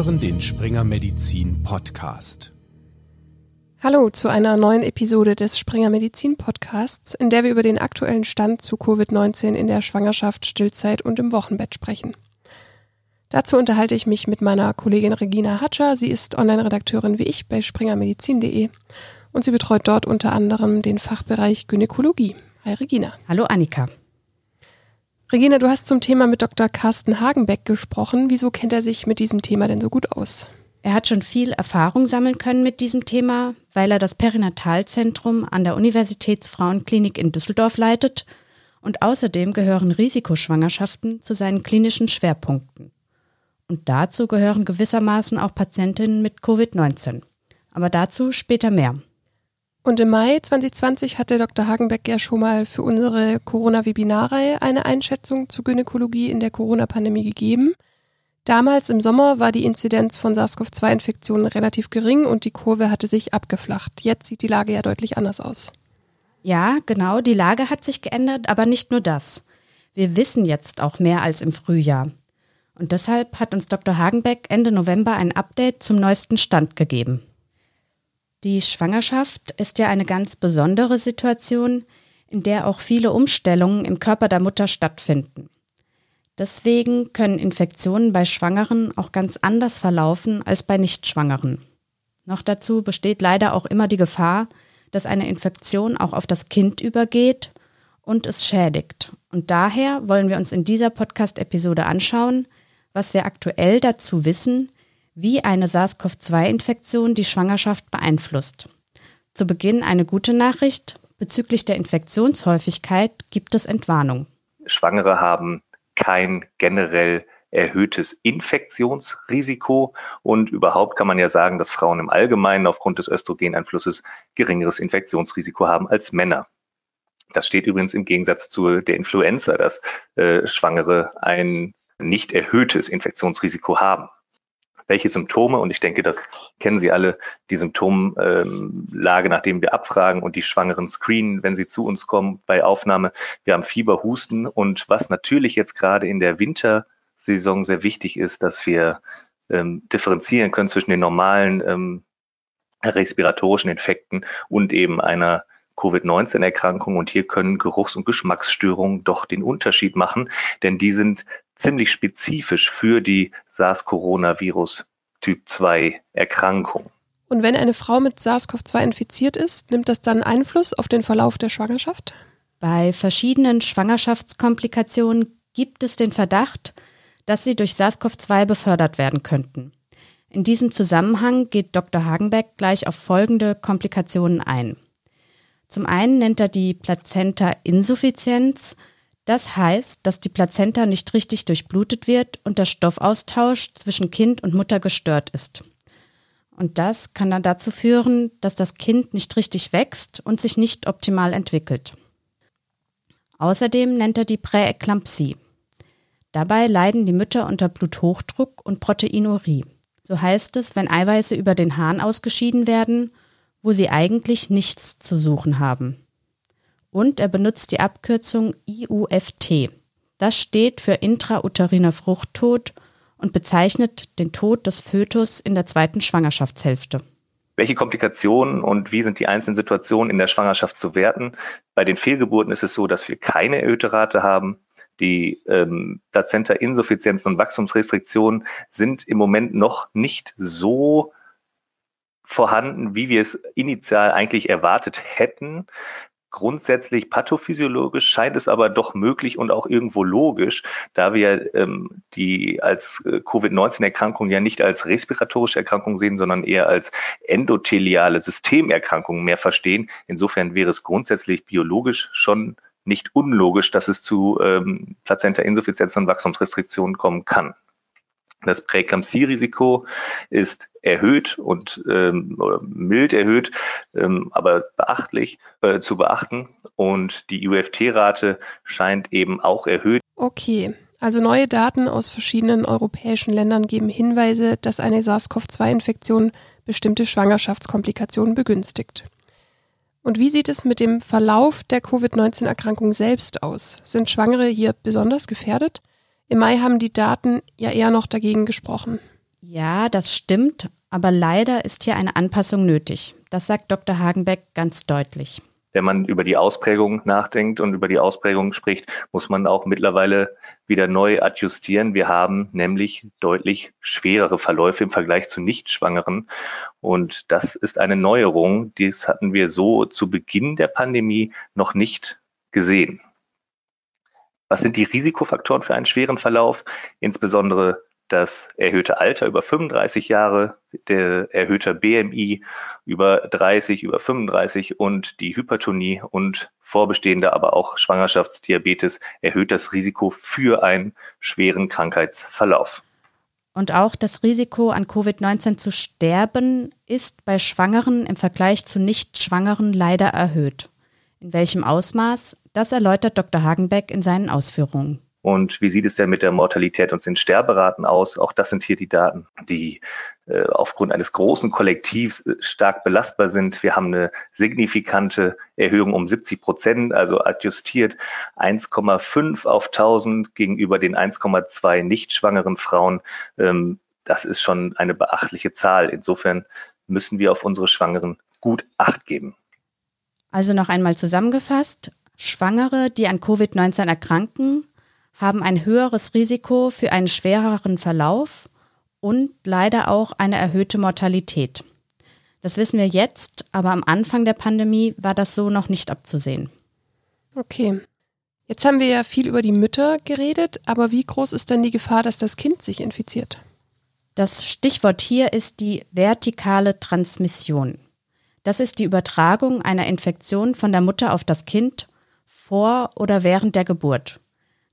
hören den Springer Medizin Podcast. Hallo zu einer neuen Episode des Springer Medizin Podcasts, in der wir über den aktuellen Stand zu Covid-19 in der Schwangerschaft, Stillzeit und im Wochenbett sprechen. Dazu unterhalte ich mich mit meiner Kollegin Regina Hatscher. Sie ist Online-Redakteurin wie ich bei springermedizin.de und sie betreut dort unter anderem den Fachbereich Gynäkologie. Hi Regina. Hallo Annika. Regina, du hast zum Thema mit Dr. Carsten Hagenbeck gesprochen. Wieso kennt er sich mit diesem Thema denn so gut aus? Er hat schon viel Erfahrung sammeln können mit diesem Thema, weil er das Perinatalzentrum an der Universitätsfrauenklinik in Düsseldorf leitet und außerdem gehören Risikoschwangerschaften zu seinen klinischen Schwerpunkten. Und dazu gehören gewissermaßen auch Patientinnen mit Covid-19. Aber dazu später mehr. Und im Mai 2020 hatte Dr. Hagenbeck ja schon mal für unsere Corona-Webinarreihe eine Einschätzung zur Gynäkologie in der Corona-Pandemie gegeben. Damals im Sommer war die Inzidenz von SARS-CoV-2-Infektionen relativ gering und die Kurve hatte sich abgeflacht. Jetzt sieht die Lage ja deutlich anders aus. Ja, genau, die Lage hat sich geändert, aber nicht nur das. Wir wissen jetzt auch mehr als im Frühjahr. Und deshalb hat uns Dr. Hagenbeck Ende November ein Update zum neuesten Stand gegeben. Die Schwangerschaft ist ja eine ganz besondere Situation, in der auch viele Umstellungen im Körper der Mutter stattfinden. Deswegen können Infektionen bei Schwangeren auch ganz anders verlaufen als bei Nichtschwangeren. Noch dazu besteht leider auch immer die Gefahr, dass eine Infektion auch auf das Kind übergeht und es schädigt. Und daher wollen wir uns in dieser Podcast-Episode anschauen, was wir aktuell dazu wissen, wie eine SARS-CoV-2-Infektion die Schwangerschaft beeinflusst. Zu Beginn eine gute Nachricht. Bezüglich der Infektionshäufigkeit gibt es Entwarnung. Schwangere haben kein generell erhöhtes Infektionsrisiko und überhaupt kann man ja sagen, dass Frauen im Allgemeinen aufgrund des Östrogeneinflusses geringeres Infektionsrisiko haben als Männer. Das steht übrigens im Gegensatz zu der Influenza, dass äh, Schwangere ein nicht erhöhtes Infektionsrisiko haben welche Symptome, und ich denke, das kennen Sie alle, die Symptomlage, nachdem wir abfragen und die Schwangeren screenen, wenn sie zu uns kommen bei Aufnahme. Wir haben Fieber, Husten und was natürlich jetzt gerade in der Wintersaison sehr wichtig ist, dass wir ähm, differenzieren können zwischen den normalen ähm, respiratorischen Infekten und eben einer Covid-19-Erkrankung. Und hier können Geruchs- und Geschmacksstörungen doch den Unterschied machen, denn die sind ziemlich spezifisch für die SARS-Coronavirus Typ 2 Erkrankung. Und wenn eine Frau mit SARS-CoV-2 infiziert ist, nimmt das dann Einfluss auf den Verlauf der Schwangerschaft? Bei verschiedenen Schwangerschaftskomplikationen gibt es den Verdacht, dass sie durch SARS-CoV-2 befördert werden könnten. In diesem Zusammenhang geht Dr. Hagenbeck gleich auf folgende Komplikationen ein. Zum einen nennt er die Plazenta-Insuffizienz, das heißt, dass die Plazenta nicht richtig durchblutet wird und der Stoffaustausch zwischen Kind und Mutter gestört ist. Und das kann dann dazu führen, dass das Kind nicht richtig wächst und sich nicht optimal entwickelt. Außerdem nennt er die Präeklampsie. Dabei leiden die Mütter unter Bluthochdruck und Proteinurie. So heißt es, wenn Eiweiße über den Hahn ausgeschieden werden, wo sie eigentlich nichts zu suchen haben und er benutzt die Abkürzung IUFT. Das steht für intrauteriner Fruchttod und bezeichnet den Tod des Fötus in der zweiten Schwangerschaftshälfte. Welche Komplikationen und wie sind die einzelnen Situationen in der Schwangerschaft zu werten? Bei den Fehlgeburten ist es so, dass wir keine erhöhte Rate haben. Die ähm, Plazenta-Insuffizienzen und Wachstumsrestriktionen sind im Moment noch nicht so vorhanden, wie wir es initial eigentlich erwartet hätten grundsätzlich pathophysiologisch scheint es aber doch möglich und auch irgendwo logisch, da wir ähm, die als äh, Covid-19-Erkrankung ja nicht als respiratorische Erkrankung sehen, sondern eher als endotheliale Systemerkrankung mehr verstehen. Insofern wäre es grundsätzlich biologisch schon nicht unlogisch, dass es zu ähm, Plazenta-Insuffizienz und Wachstumsrestriktionen kommen kann. Das Präeklampsie-Risiko ist erhöht und ähm, mild erhöht, ähm, aber beachtlich äh, zu beachten. Und die UFT-Rate scheint eben auch erhöht. Okay, also neue Daten aus verschiedenen europäischen Ländern geben Hinweise, dass eine SARS-CoV-2-Infektion bestimmte Schwangerschaftskomplikationen begünstigt. Und wie sieht es mit dem Verlauf der Covid-19-Erkrankung selbst aus? Sind Schwangere hier besonders gefährdet? Im Mai haben die Daten ja eher noch dagegen gesprochen. Ja, das stimmt, aber leider ist hier eine Anpassung nötig. Das sagt Dr. Hagenbeck ganz deutlich wenn man über die Ausprägung nachdenkt und über die Ausprägung spricht, muss man auch mittlerweile wieder neu adjustieren. Wir haben nämlich deutlich schwerere Verläufe im Vergleich zu Nichtschwangeren. Und das ist eine Neuerung. Dies hatten wir so zu Beginn der Pandemie noch nicht gesehen. Was sind die Risikofaktoren für einen schweren Verlauf? Insbesondere das erhöhte Alter über 35 Jahre, der erhöhte BMI über 30, über 35 und die Hypertonie und vorbestehende, aber auch Schwangerschaftsdiabetes erhöht das Risiko für einen schweren Krankheitsverlauf. Und auch das Risiko, an Covid-19 zu sterben, ist bei Schwangeren im Vergleich zu Nicht-Schwangeren leider erhöht. In welchem Ausmaß? Das erläutert Dr. Hagenbeck in seinen Ausführungen. Und wie sieht es denn mit der Mortalität und den Sterberaten aus? Auch das sind hier die Daten, die äh, aufgrund eines großen Kollektivs äh, stark belastbar sind. Wir haben eine signifikante Erhöhung um 70 Prozent, also adjustiert 1,5 auf 1000 gegenüber den 1,2 nicht schwangeren Frauen. Ähm, das ist schon eine beachtliche Zahl. Insofern müssen wir auf unsere Schwangeren gut Acht geben. Also noch einmal zusammengefasst. Schwangere, die an Covid-19 erkranken, haben ein höheres Risiko für einen schwereren Verlauf und leider auch eine erhöhte Mortalität. Das wissen wir jetzt, aber am Anfang der Pandemie war das so noch nicht abzusehen. Okay. Jetzt haben wir ja viel über die Mütter geredet, aber wie groß ist denn die Gefahr, dass das Kind sich infiziert? Das Stichwort hier ist die vertikale Transmission. Das ist die Übertragung einer Infektion von der Mutter auf das Kind vor oder während der Geburt.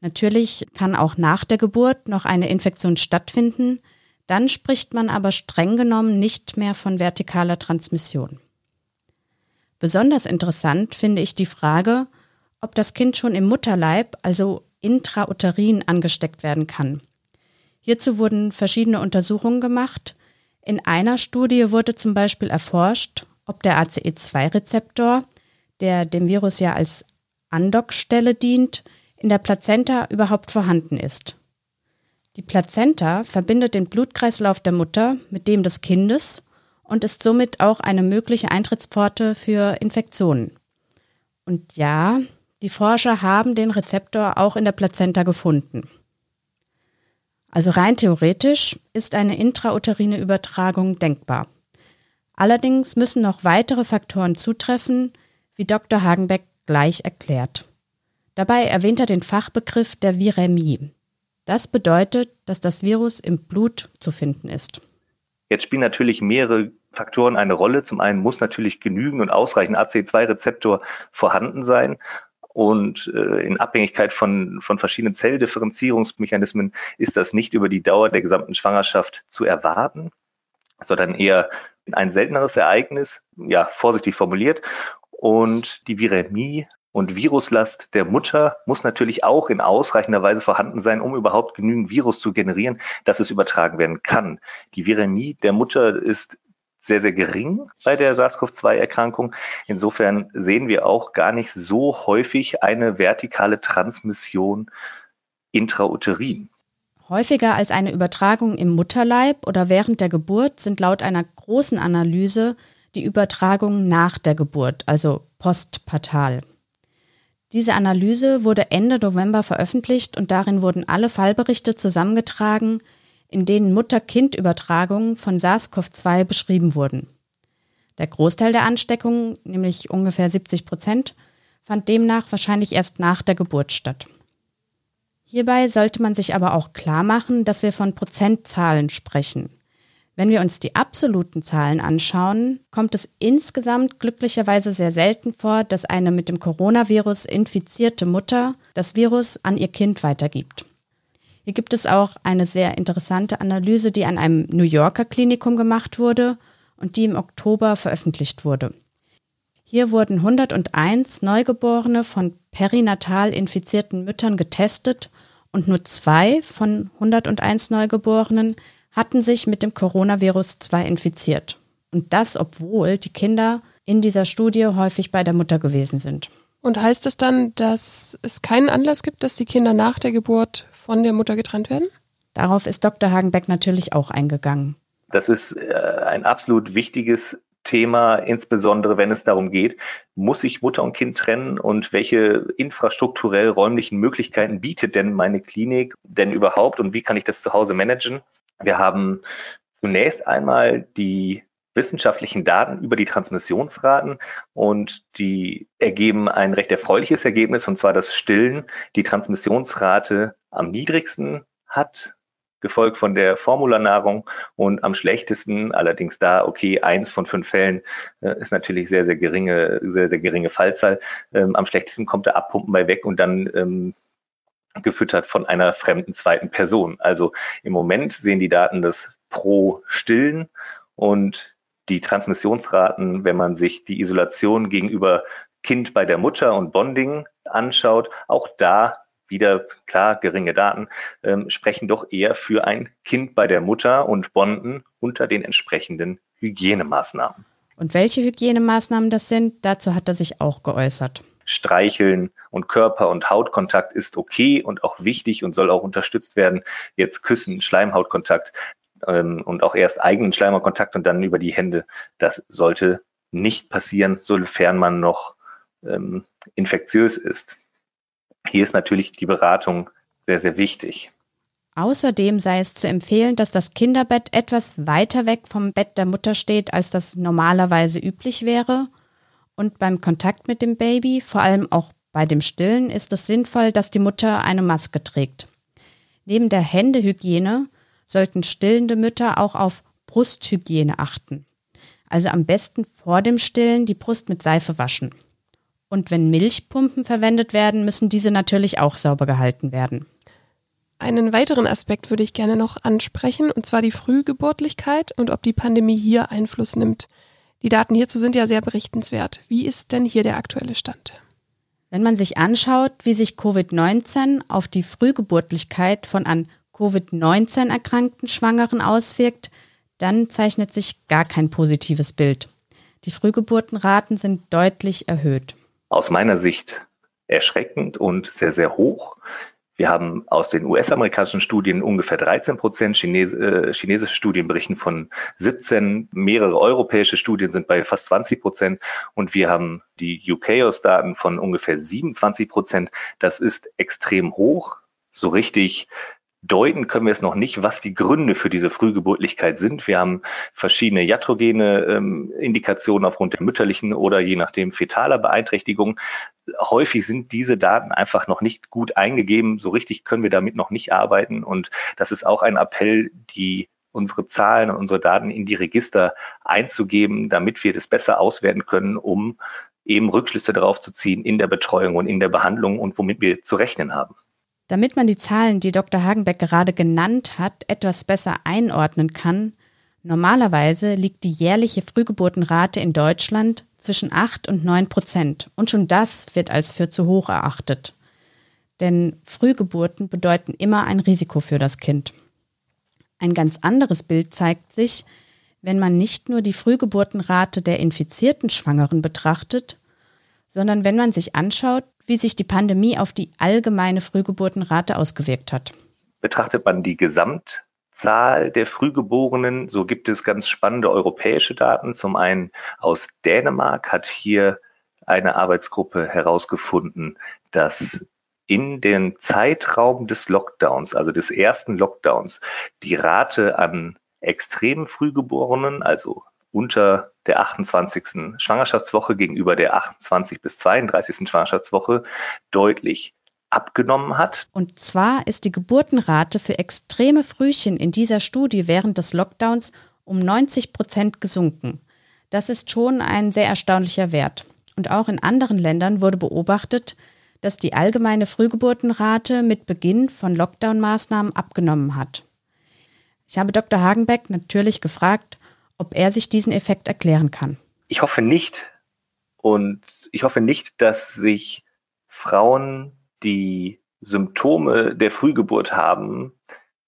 Natürlich kann auch nach der Geburt noch eine Infektion stattfinden, dann spricht man aber streng genommen nicht mehr von vertikaler Transmission. Besonders interessant finde ich die Frage, ob das Kind schon im Mutterleib, also intrauterin, angesteckt werden kann. Hierzu wurden verschiedene Untersuchungen gemacht. In einer Studie wurde zum Beispiel erforscht, ob der ACE2-Rezeptor, der dem Virus ja als Andockstelle dient, in der Plazenta überhaupt vorhanden ist. Die Plazenta verbindet den Blutkreislauf der Mutter mit dem des Kindes und ist somit auch eine mögliche Eintrittspforte für Infektionen. Und ja, die Forscher haben den Rezeptor auch in der Plazenta gefunden. Also rein theoretisch ist eine intrauterine Übertragung denkbar. Allerdings müssen noch weitere Faktoren zutreffen, wie Dr. Hagenbeck gleich erklärt. Dabei erwähnt er den Fachbegriff der Viremie. Das bedeutet, dass das Virus im Blut zu finden ist. Jetzt spielen natürlich mehrere Faktoren eine Rolle. Zum einen muss natürlich genügend und ausreichend AC2-Rezeptor vorhanden sein. Und äh, in Abhängigkeit von, von verschiedenen Zelldifferenzierungsmechanismen ist das nicht über die Dauer der gesamten Schwangerschaft zu erwarten, sondern eher ein selteneres Ereignis, ja, vorsichtig formuliert. Und die Viremie und Viruslast der Mutter muss natürlich auch in ausreichender Weise vorhanden sein, um überhaupt genügend Virus zu generieren, dass es übertragen werden kann. Die Viremie der Mutter ist sehr, sehr gering bei der SARS-CoV-2-Erkrankung. Insofern sehen wir auch gar nicht so häufig eine vertikale Transmission intrauterin. Häufiger als eine Übertragung im Mutterleib oder während der Geburt sind laut einer großen Analyse die Übertragungen nach der Geburt, also postpartal. Diese Analyse wurde Ende November veröffentlicht und darin wurden alle Fallberichte zusammengetragen, in denen Mutter-Kind-Übertragungen von SARS-CoV-2 beschrieben wurden. Der Großteil der Ansteckungen, nämlich ungefähr 70 Prozent, fand demnach wahrscheinlich erst nach der Geburt statt. Hierbei sollte man sich aber auch klar machen, dass wir von Prozentzahlen sprechen. Wenn wir uns die absoluten Zahlen anschauen, kommt es insgesamt glücklicherweise sehr selten vor, dass eine mit dem Coronavirus infizierte Mutter das Virus an ihr Kind weitergibt. Hier gibt es auch eine sehr interessante Analyse, die an einem New Yorker Klinikum gemacht wurde und die im Oktober veröffentlicht wurde. Hier wurden 101 Neugeborene von perinatal infizierten Müttern getestet und nur zwei von 101 Neugeborenen hatten sich mit dem Coronavirus zwar infiziert. Und das, obwohl die Kinder in dieser Studie häufig bei der Mutter gewesen sind. Und heißt das dann, dass es keinen Anlass gibt, dass die Kinder nach der Geburt von der Mutter getrennt werden? Darauf ist Dr. Hagenbeck natürlich auch eingegangen. Das ist äh, ein absolut wichtiges Thema, insbesondere wenn es darum geht, muss ich Mutter und Kind trennen und welche infrastrukturell räumlichen Möglichkeiten bietet denn meine Klinik denn überhaupt und wie kann ich das zu Hause managen? Wir haben zunächst einmal die wissenschaftlichen Daten über die Transmissionsraten und die ergeben ein recht erfreuliches Ergebnis und zwar, dass Stillen die Transmissionsrate am niedrigsten hat gefolgt von der Formularnahrung und am schlechtesten, allerdings da, okay, eins von fünf Fällen äh, ist natürlich sehr, sehr geringe, sehr, sehr geringe Fallzahl. Ähm, am schlechtesten kommt der Abpumpen bei weg und dann ähm, gefüttert von einer fremden zweiten Person. Also im Moment sehen die Daten das pro Stillen und die Transmissionsraten, wenn man sich die Isolation gegenüber Kind bei der Mutter und Bonding anschaut, auch da wieder klar geringe Daten, ähm, sprechen doch eher für ein Kind bei der Mutter und Bonden unter den entsprechenden Hygienemaßnahmen. Und welche Hygienemaßnahmen das sind, dazu hat er sich auch geäußert. Streicheln und Körper- und Hautkontakt ist okay und auch wichtig und soll auch unterstützt werden. Jetzt Küssen, Schleimhautkontakt ähm, und auch erst eigenen Schleimhautkontakt und dann über die Hände. Das sollte nicht passieren, sofern man noch ähm, infektiös ist. Hier ist natürlich die Beratung sehr, sehr wichtig. Außerdem sei es zu empfehlen, dass das Kinderbett etwas weiter weg vom Bett der Mutter steht, als das normalerweise üblich wäre. Und beim Kontakt mit dem Baby, vor allem auch bei dem Stillen, ist es sinnvoll, dass die Mutter eine Maske trägt. Neben der Händehygiene sollten stillende Mütter auch auf Brusthygiene achten. Also am besten vor dem Stillen die Brust mit Seife waschen. Und wenn Milchpumpen verwendet werden, müssen diese natürlich auch sauber gehalten werden. Einen weiteren Aspekt würde ich gerne noch ansprechen, und zwar die Frühgeburtlichkeit und ob die Pandemie hier Einfluss nimmt. Die Daten hierzu sind ja sehr berichtenswert. Wie ist denn hier der aktuelle Stand? Wenn man sich anschaut, wie sich Covid-19 auf die Frühgeburtlichkeit von an Covid-19 erkrankten Schwangeren auswirkt, dann zeichnet sich gar kein positives Bild. Die Frühgeburtenraten sind deutlich erhöht aus meiner Sicht erschreckend und sehr, sehr hoch. Wir haben aus den US-amerikanischen Studien ungefähr 13 Prozent, Chines äh, chinesische Studien berichten von 17, mehrere europäische Studien sind bei fast 20 Prozent und wir haben die UKOS-Daten von ungefähr 27 Prozent. Das ist extrem hoch. So richtig deuten können wir es noch nicht, was die Gründe für diese Frühgeburtlichkeit sind. Wir haben verschiedene iatrogene ähm, Indikationen aufgrund der mütterlichen oder je nachdem fetaler Beeinträchtigung. Häufig sind diese Daten einfach noch nicht gut eingegeben. So richtig können wir damit noch nicht arbeiten. Und das ist auch ein Appell, die unsere Zahlen und unsere Daten in die Register einzugeben, damit wir das besser auswerten können, um eben Rückschlüsse darauf zu ziehen in der Betreuung und in der Behandlung und womit wir zu rechnen haben. Damit man die Zahlen, die Dr. Hagenbeck gerade genannt hat, etwas besser einordnen kann, normalerweise liegt die jährliche Frühgeburtenrate in Deutschland zwischen 8 und 9 Prozent. Und schon das wird als für zu hoch erachtet. Denn Frühgeburten bedeuten immer ein Risiko für das Kind. Ein ganz anderes Bild zeigt sich, wenn man nicht nur die Frühgeburtenrate der infizierten Schwangeren betrachtet, sondern wenn man sich anschaut, wie sich die Pandemie auf die allgemeine Frühgeburtenrate ausgewirkt hat. Betrachtet man die Gesamtzahl der Frühgeborenen, so gibt es ganz spannende europäische Daten. Zum einen aus Dänemark hat hier eine Arbeitsgruppe herausgefunden, dass in dem Zeitraum des Lockdowns, also des ersten Lockdowns, die Rate an extrem Frühgeborenen, also unter der 28. Schwangerschaftswoche gegenüber der 28 bis 32. Schwangerschaftswoche deutlich abgenommen hat. Und zwar ist die Geburtenrate für extreme Frühchen in dieser Studie während des Lockdowns um 90 Prozent gesunken. Das ist schon ein sehr erstaunlicher Wert. Und auch in anderen Ländern wurde beobachtet, dass die allgemeine Frühgeburtenrate mit Beginn von Lockdown-Maßnahmen abgenommen hat. Ich habe Dr. Hagenbeck natürlich gefragt, ob er sich diesen Effekt erklären kann. Ich hoffe nicht. Und ich hoffe nicht, dass sich Frauen, die Symptome der Frühgeburt haben,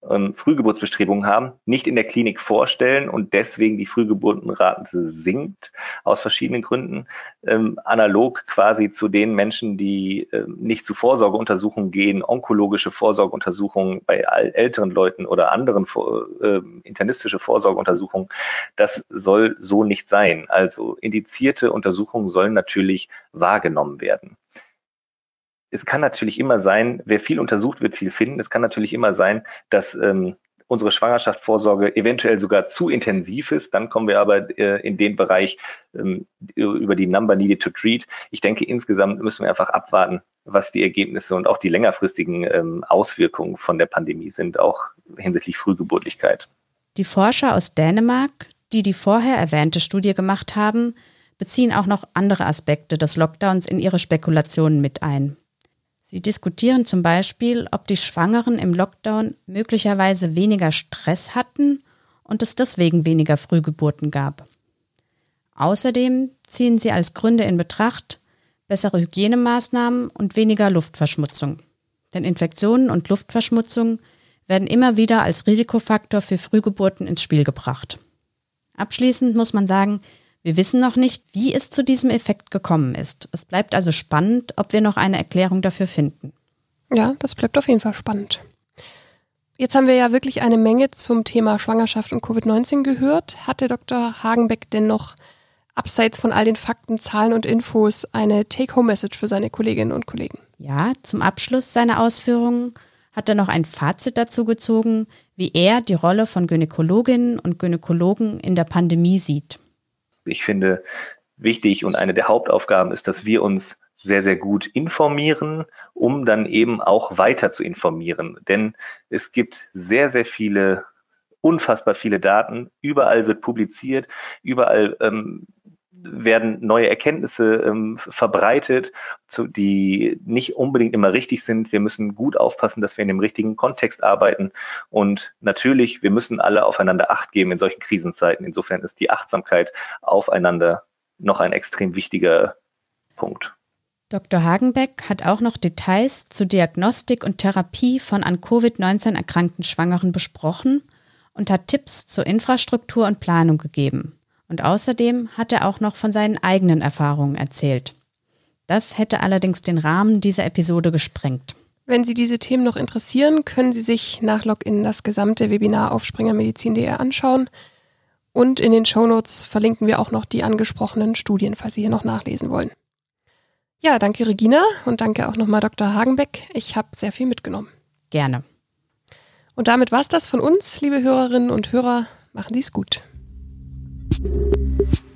ähm, Frühgeburtsbestrebungen haben, nicht in der Klinik vorstellen und deswegen die Frühgeburtenrate sinkt aus verschiedenen Gründen, ähm, analog quasi zu den Menschen, die ähm, nicht zu Vorsorgeuntersuchungen gehen, onkologische Vorsorgeuntersuchungen bei älteren Leuten oder anderen äh, internistische Vorsorgeuntersuchungen. Das soll so nicht sein. Also indizierte Untersuchungen sollen natürlich wahrgenommen werden es kann natürlich immer sein, wer viel untersucht, wird viel finden. Es kann natürlich immer sein, dass ähm, unsere Schwangerschaftsvorsorge eventuell sogar zu intensiv ist. Dann kommen wir aber äh, in den Bereich ähm, über die Number needed to treat. Ich denke, insgesamt müssen wir einfach abwarten, was die Ergebnisse und auch die längerfristigen ähm, Auswirkungen von der Pandemie sind, auch hinsichtlich Frühgeburtlichkeit. Die Forscher aus Dänemark, die die vorher erwähnte Studie gemacht haben, beziehen auch noch andere Aspekte des Lockdowns in ihre Spekulationen mit ein. Sie diskutieren zum Beispiel, ob die Schwangeren im Lockdown möglicherweise weniger Stress hatten und es deswegen weniger Frühgeburten gab. Außerdem ziehen sie als Gründe in Betracht bessere Hygienemaßnahmen und weniger Luftverschmutzung. Denn Infektionen und Luftverschmutzung werden immer wieder als Risikofaktor für Frühgeburten ins Spiel gebracht. Abschließend muss man sagen, wir wissen noch nicht, wie es zu diesem Effekt gekommen ist. Es bleibt also spannend, ob wir noch eine Erklärung dafür finden. Ja, das bleibt auf jeden Fall spannend. Jetzt haben wir ja wirklich eine Menge zum Thema Schwangerschaft und Covid-19 gehört. Hatte Dr. Hagenbeck denn noch abseits von all den Fakten, Zahlen und Infos eine Take-Home-Message für seine Kolleginnen und Kollegen? Ja, zum Abschluss seiner Ausführungen hat er noch ein Fazit dazu gezogen, wie er die Rolle von Gynäkologinnen und Gynäkologen in der Pandemie sieht ich finde, wichtig und eine der Hauptaufgaben ist, dass wir uns sehr, sehr gut informieren, um dann eben auch weiter zu informieren. Denn es gibt sehr, sehr viele, unfassbar viele Daten. Überall wird publiziert, überall ähm, werden neue Erkenntnisse ähm, verbreitet, zu, die nicht unbedingt immer richtig sind. Wir müssen gut aufpassen, dass wir in dem richtigen Kontext arbeiten. Und natürlich, wir müssen alle aufeinander Acht geben in solchen Krisenzeiten. Insofern ist die Achtsamkeit aufeinander noch ein extrem wichtiger Punkt. Dr. Hagenbeck hat auch noch Details zur Diagnostik und Therapie von an Covid-19 erkrankten Schwangeren besprochen und hat Tipps zur Infrastruktur und Planung gegeben. Und außerdem hat er auch noch von seinen eigenen Erfahrungen erzählt. Das hätte allerdings den Rahmen dieser Episode gesprengt. Wenn Sie diese Themen noch interessieren, können Sie sich nach Login das gesamte Webinar auf springermedizin.de anschauen. Und in den Shownotes verlinken wir auch noch die angesprochenen Studien, falls Sie hier noch nachlesen wollen. Ja, danke Regina und danke auch nochmal Dr. Hagenbeck. Ich habe sehr viel mitgenommen. Gerne. Und damit war es das von uns, liebe Hörerinnen und Hörer. Machen Sie es gut. thank you